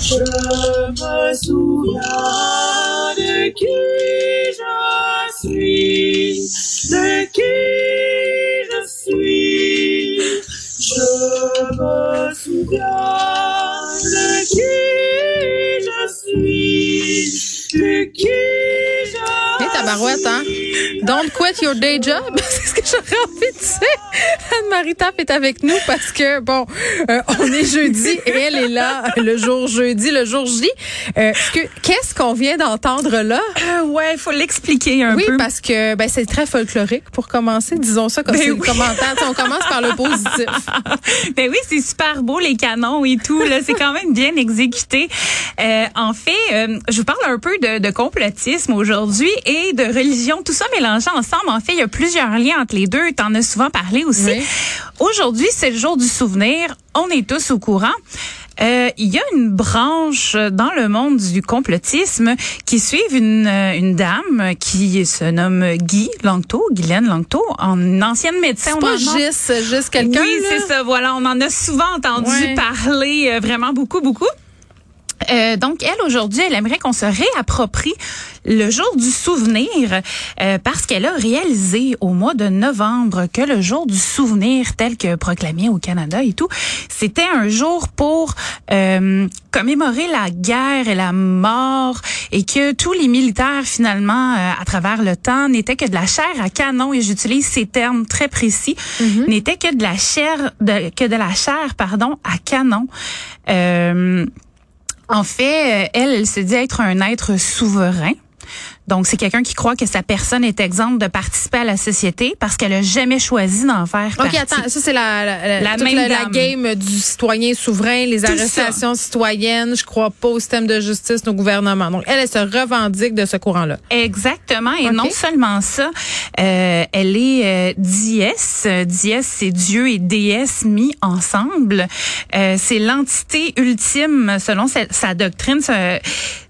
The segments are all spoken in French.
Je me souviens de qui je suis, de qui je suis. Je me souviens de qui je suis, de qui je Hey, tabarouette, hein? Don't quit your day job. C'est ce que j'aurais envie de dire. Anne-Marie Tapp est avec nous parce que, bon, euh, on est jeudi et elle est là le jour jeudi, le jour J. Euh, ce que- Qu'est-ce qu'on vient d'entendre là? Euh, ouais, il faut l'expliquer un Oui, peu. parce que ben, c'est très folklorique pour commencer. Disons ça comme Ben c'est oui. commentaire. On commence par le positif. Ben oui, c'est super beau les canons et tout. Là, c'est quand même bien exécuté. Euh, en fait, euh, je vous parle un peu de, de complotisme aujourd'hui et de religion, tout ça mélangé ensemble. En fait, il y a plusieurs liens entre les deux. T'en as souvent parlé aussi. Oui. Aujourd'hui, c'est le jour du souvenir. On est tous au courant. Euh, Il y a une branche dans le monde du complotisme qui suit une, euh, une dame qui se nomme Guy Langto, Guylaine Langto, en ancienne médecin. C'est pas en juste, juste quelqu'un. oui, c'est ça. Voilà, on en a souvent entendu Ouais. parler, euh, vraiment beaucoup, beaucoup. Euh, donc, elle, aujourd'hui, elle aimerait qu'on se réapproprie le jour du souvenir euh, parce qu'elle a réalisé au mois de novembre que le jour du souvenir tel que proclamé au Canada et tout, c'était un jour pour euh, commémorer la guerre et la mort et que tous les militaires, finalement, euh, à travers le temps, n'étaient que de la chair à canon, et j'utilise ces termes très précis, n'étaient que de la chair, de, que de la chair, pardon, à canon. Euh, en fait, euh, elle, elle se dit être un être souverain. Donc, c'est quelqu'un qui croit que sa personne est exempte de participer à la société parce qu'elle a jamais choisi d'en faire OK, partie. attends, ça c'est la, la, La même la, la game du citoyen souverain, les Tout arrestations citoyennes, je crois pas au système de justice, nos gouvernements. Donc elle, elle se revendique de ce courant-là. Exactement. Et Ok. non seulement ça, euh, elle est euh, diès. Euh, Diès, c'est Dieu et déesse mis ensemble. Euh, c'est l'entité ultime selon sa, sa doctrine. Ce-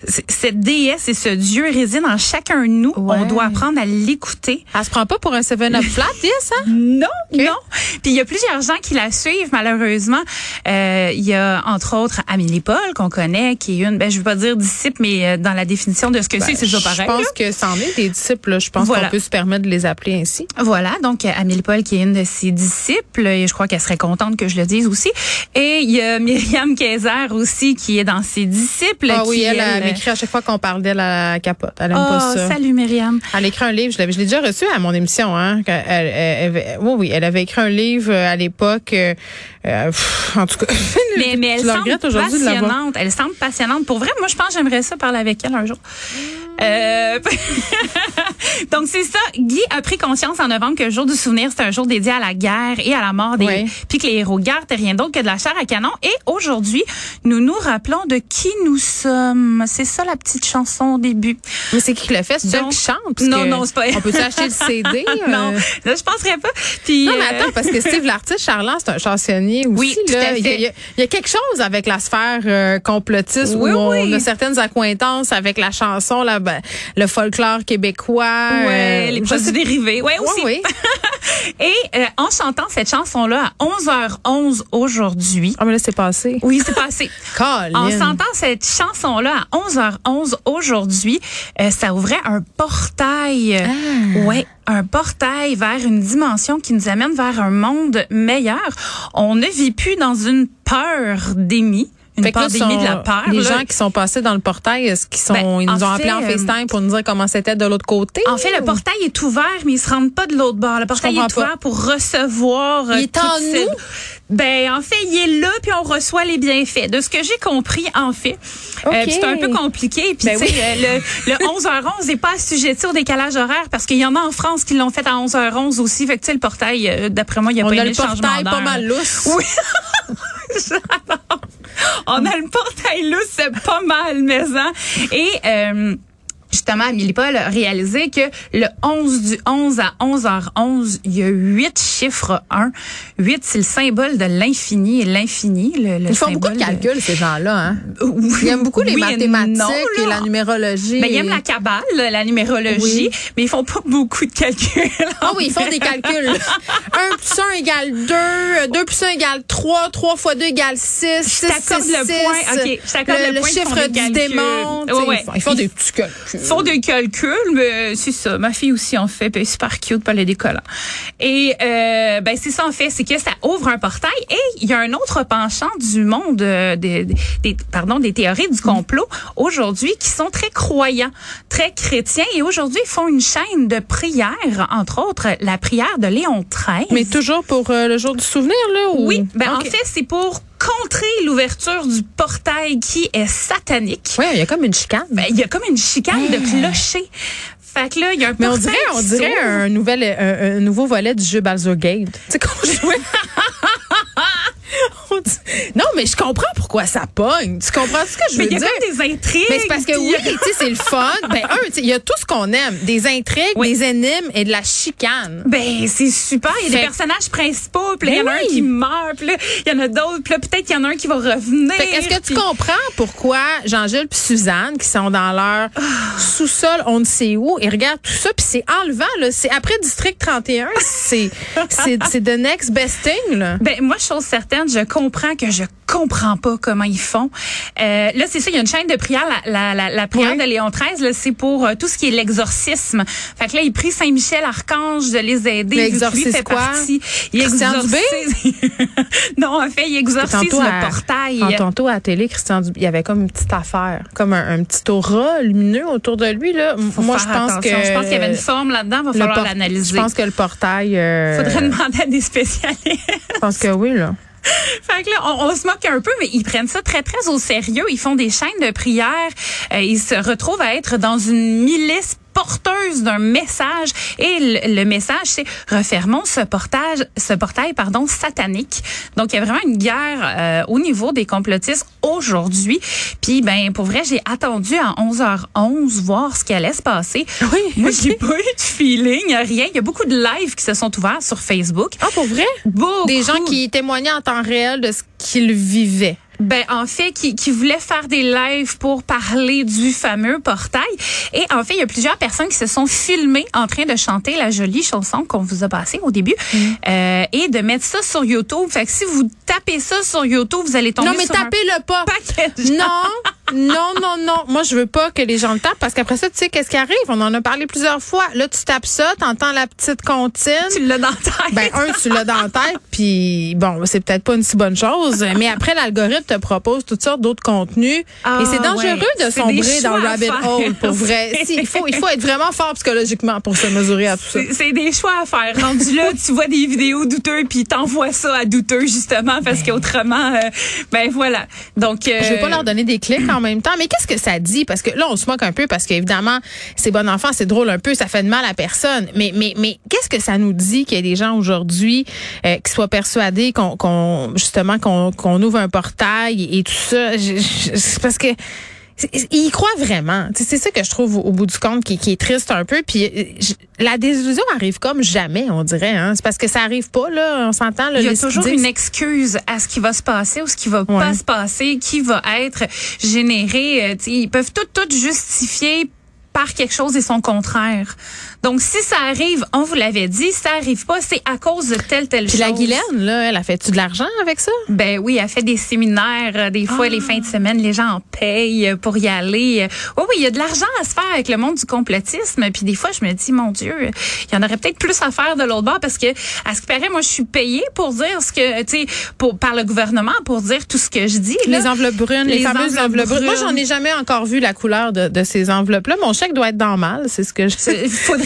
cette déesse et ce Dieu résident en chacun de nous. Ouais. On doit apprendre à l'écouter. Elle se prend pas pour un 7-up flat, yes, hein? Non, non. Puis il y a plusieurs gens qui la suivent malheureusement. Euh, il y a entre autres Amélie Paul qu'on connaît, qui est une, ben je veux pas dire disciple, mais euh, dans la définition de ce que c'est, c'est ça Ben, Je pareil. pense là. que c'en est des disciples, là. je pense Voilà. qu'on peut se permettre de les appeler ainsi. Voilà, donc euh, Amélie Paul qui est une de ses disciples et je crois qu'elle serait contente que je le dise aussi. Et il y a Myriam Kaiser aussi qui est dans ses disciples. Ah oui, qui, elle, elle euh, m'écrit à chaque fois qu'on parle d'elle à la capote. Elle aime Oh, pas ça. salut Myriam. Elle a écrit un livre, je l'ai déjà reçu à mon émission, hein. Elle, elle- elle oui, oui, elle avait écrit un livre euh, à l'époque. euh, euh, pff, en tout cas, Mais, mais elle semble passionnante. Elle semble passionnante. Pour vrai, moi, je pense que j'aimerais ça parler avec elle un jour. Euh, Donc, c'est ça. Guy a pris conscience en novembre que le jour du souvenir, c'est un jour dédié à la guerre et à la mort des, Ouais. puis que les héros de guerre étaient rien d'autre que de la chair à canon. Et aujourd'hui, nous nous rappelons de qui nous sommes. C'est ça la petite chanson au début. Mais c'est qui qui l'a fait? C'est qui chante? Parce Non, que non, c'est pas elle. On peut acheter le CD? non, euh? là, je penserais pas. Puis, Non, mais euh, attends, parce que Steve l'artiste, Charland, c'est un chansonnier aussi. Oui, tout là. à Il, y a, fait. il y a- il y a quelque chose avec la sphère euh, complotiste Oui, où on oui. a certaines accointances avec la chanson, la, ben, le folklore québécois. Ouais, euh, les je produits dérivés. Ouais, Oui, aussi. oui. Et euh, en chantant cette chanson-là à 11h11 aujourd'hui. Ah, mais là, c'est passé. Oui, c'est passé. En chantant cette chanson-là à 11h11 aujourd'hui, euh, ça ouvrait un portail. Ah. Ouais, un portail vers une dimension qui nous amène vers un monde meilleur. On ne vit plus dans une peur d'émis. Une Fait que là, pandémie sont- de la peur. Les là. gens qui sont passés dans le portail, est-ce qu'ils sont, Ben, ils nous ont appelés en euh, FaceTime pour nous dire comment c'était de l'autre côté? En fait, le portail est ouvert, mais ils se rendent pas de l'autre bord. Le portail est pas. ouvert pour recevoir. euh, Il est en nous? Ben, en fait, il est là, puis on reçoit les bienfaits. De ce que j'ai compris, en fait. Euh, c'est un peu compliqué. Puis, Ben tu sais, euh, le, le 11h11 n'est pas assujetti au décalage horaire parce qu'il y en a en France qui l'ont fait à 11h11 aussi. Fait que, tu sais, le portail, d'après moi, il y a On pas a aimé le le changement portail pas mal lousse. Oui. On a le portail lousse, c'est pas mal, mais hein. Et euh, justement, Amélie Paul a réalisé que le 11 du 11 à 11h11, il y a huit chiffres 1. 8, c'est le symbole de l'infini et l'infini. Le, le Ils font beaucoup de calculs, ces gens-là. Hein? Oui, Ils aiment beaucoup les oui et mathématiques non, et la numérologie. Ben, ils aiment la cabale, la numérologie, Oui. mais ils font pas beaucoup de calculs. Ah oui, ils font des calculs. 1 plus 1 égale 2, 2 plus 1 égale 3, 3 fois 2 égale 6, 6, t'accorde 6, le point. OK, je le le, point, chiffre du démon. Ouais, ouais. Ils font, ils font des petits calculs. Ils font des calculs, mais c'est ça. Ma fille aussi en fait, puis super cute, pas les décollants. Et euh, ben c'est ça en fait, c'est que ça ouvre un portail. Et il y a un autre penchant du monde euh, des, des pardon des théories du complot aujourd'hui qui sont très croyants, très chrétiens. Et aujourd'hui ils font une chaîne de prières, entre autres la prière de Léon XIII. Mais toujours pour euh, le jour du souvenir, là? Ou... oui, ben en fait c'est pour contrer l'ouverture du portail qui est satanique. Oui, il y a comme une chicane. Ben, il y a comme une chicane de clocher. Fait que là, il y a un mais on dirait, on dirait un, nouvel, un, un nouveau volet du jeu Baldur's Gate. Tu sais, qu'on jouait. Non, mais je comprends pourquoi ça pogne. Tu comprends ce que je veux Mais il y a dire? comme des intrigues. Mais c'est parce que oui, tu sais, c'est le fun. Ben, un, il y a tout ce qu'on aime. Des intrigues, Oui. des énigmes et de la chicane. Ben, c'est super. Il y a Fait- des personnages principaux, puis il y en a Ben un qui meurt, puis il y en a d'autres, puis peut-être qu'il y en a un qui va revenir. Est-ce que tu puis- comprends pourquoi Jean-Gilles puis Suzanne, qui sont dans leur sous-sol, on ne sait où, et regardent tout ça, puis c'est enlevant, là. C'est après District 31, c'est, c'est, c'est the next best thing, là. Ben moi, chose certaine, je comprends que je comprends pas comment ils font. Euh, là, c'est ça, il y a une chaîne de prière, la, la, la, la prière Oui. de Léon XIII, c'est pour euh, tout ce qui est l'exorcisme. Fait que là, il prie Saint-Michel Archange de les aider. Fait quoi? partie. Il Christian exorcise. non, en fait, il exorcise Tantôt le à- portail. en- tantôt à la télé, Christian Dubé, il y avait comme une petite affaire, comme un, un petit aura lumineux autour de lui, là. Faut Moi, je pense attention. que. Je pense qu'il y avait une forme là-dedans, va falloir l'analyser. Je pense que le portail. euh, Faudrait demander à des spécialistes. Je pense que oui, là. Fait que là, on, on se moque un peu, mais ils prennent ça très, très au sérieux. Ils font des chaînes de prière. Euh, ils se retrouvent à être dans une milice porteuse d'un message. Et le, le message c'est refermons ce portage ce portail pardon satanique. Donc il y a vraiment une guerre euh, au niveau des complotistes aujourd'hui. Puis ben pour vrai j'ai attendu à 11h11 voir ce qui allait se passer. Oui, moi j'ai pas eu de feeling rien. Il y a beaucoup de lives qui se sont ouverts sur Facebook. Ah, pour vrai? Beaucoup. Des gens qui témoignaient en temps réel de ce qu'ils vivaient. Ben en fait qui, qui voulaient faire des lives pour parler du fameux portail et en fait il y a plusieurs personnes qui se sont filmées en train de chanter la jolie chanson qu'on vous a passée au début Mm. euh, et de mettre ça sur YouTube. Fait que si vous tapez ça sur YouTube, vous allez tomber Non, mais sur tapez-le pas. Non, non, non, non. Moi, je veux pas que les gens le tapent parce qu'après ça, tu sais, qu'est-ce qui arrive? On en a parlé plusieurs fois. Là, tu tapes ça, t'entends la petite comptine. Tu l'as dans la tête. Ben, un, tu l'as dans la tête, puis bon, c'est peut-être pas une si bonne chose, mais après, l'algorithme te propose toutes sortes d'autres contenus. Ah, et c'est dangereux ouais. de sombrer dans le rabbit hole, pour vrai. Si, il, faut, il faut être vraiment fort psychologiquement pour se mesurer à tout ça. C'est- des choix à faire. Rendu là, tu vois des vidéos douteuses puis t'envoies ça à douteux justement parce qu'autrement, euh, ben voilà. Donc euh, Je veux pas leur donner des clics en même temps, mais qu'est-ce que ça dit? Parce que là, on se moque un peu parce qu'évidemment, c'est bon enfant, c'est drôle un peu, ça fait de mal à personne. Mais, mais, mais qu'est-ce que ça nous dit qu'il y a des gens aujourd'hui euh, qui soient persuadés qu'on, justement, qu'on, qu'on ouvre un portail et, et tout ça? Je- je- c'est parce que ils y croient vraiment. C'est ça que je trouve au, bout du compte qui, qui est triste un peu. Puis je- la désillusion arrive comme jamais, on dirait. Hein? C'est parce que ça arrive pas là. On s'entend. Il y a toujours une excuse à ce qui va se passer ou ce qui va pas se passer, qui va être généré. euh, tu sais, ils peuvent tout, tout justifier par quelque chose et son contraire. Donc, si ça arrive, on vous l'avait dit, si ça arrive pas, c'est à cause de telle, telle Puis chose. la Guylaine, là, elle a fait-tu de l'argent avec ça? Ben oui, elle fait des séminaires. euh, Des fois, les fins de semaine, les gens en payent euh, pour y aller. Oui, oui, il y a de l'argent à se faire avec le monde du complotisme. Puis des fois, je me dis, mon Dieu, il y en aurait peut-être plus à faire de l'autre bord parce que, à ce qui paraît, moi, je suis payée pour dire ce que, tu sais, pour par le gouvernement pour dire tout ce que je dis. là. Les enveloppes brunes, les, Les fameuses enveloppes enveloppes brunes. Moi, j'en ai jamais encore vu la couleur de, de ces enveloppes-là. Mon chèque doit être dans mal, c'est ce que je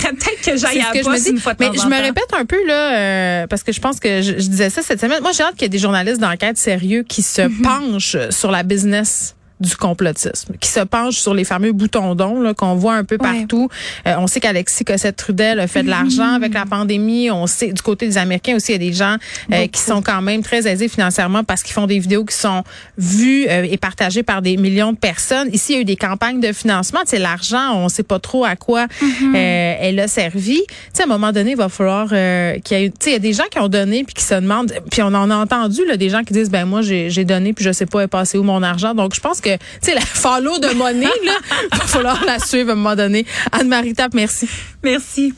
faudrait peut-être que j'aille à ce la que je me poste dis. une fois de Mais temps je en me temps. répète un peu là, euh, parce que je pense que je, je disais ça cette semaine. Moi, j'ai hâte qu'il y ait des journalistes d'enquête sérieux qui se Mhm. penchent sur la business du complotisme, qui se penche sur les fameux boutons d'ondes qu'on voit un peu partout. Euh, on sait qu'Alexis Cossette-Trudel a fait de l'argent mm-hmm. avec la pandémie. On sait, du côté des Américains aussi, il y a des gens euh, qui sont quand même très aisés financièrement parce qu'ils font des vidéos qui sont vues euh, et partagées par des millions de personnes. Ici, il y a eu des campagnes de financement. C'est l'argent, on sait pas trop à quoi mm-hmm. elle a servi. Tu sais, à un moment donné, il va falloir qu'il y ait... Il y a des gens qui ont donné puis qui se demandent... Puis on en a entendu, là, des gens qui disent, ben moi, j'ai donné puis je sais pas est passé où mon argent. Donc, je pense tu sais, la follow de monnaie, là, il va falloir la suivre à un moment donné. Anne-Marie Tape, merci. Merci.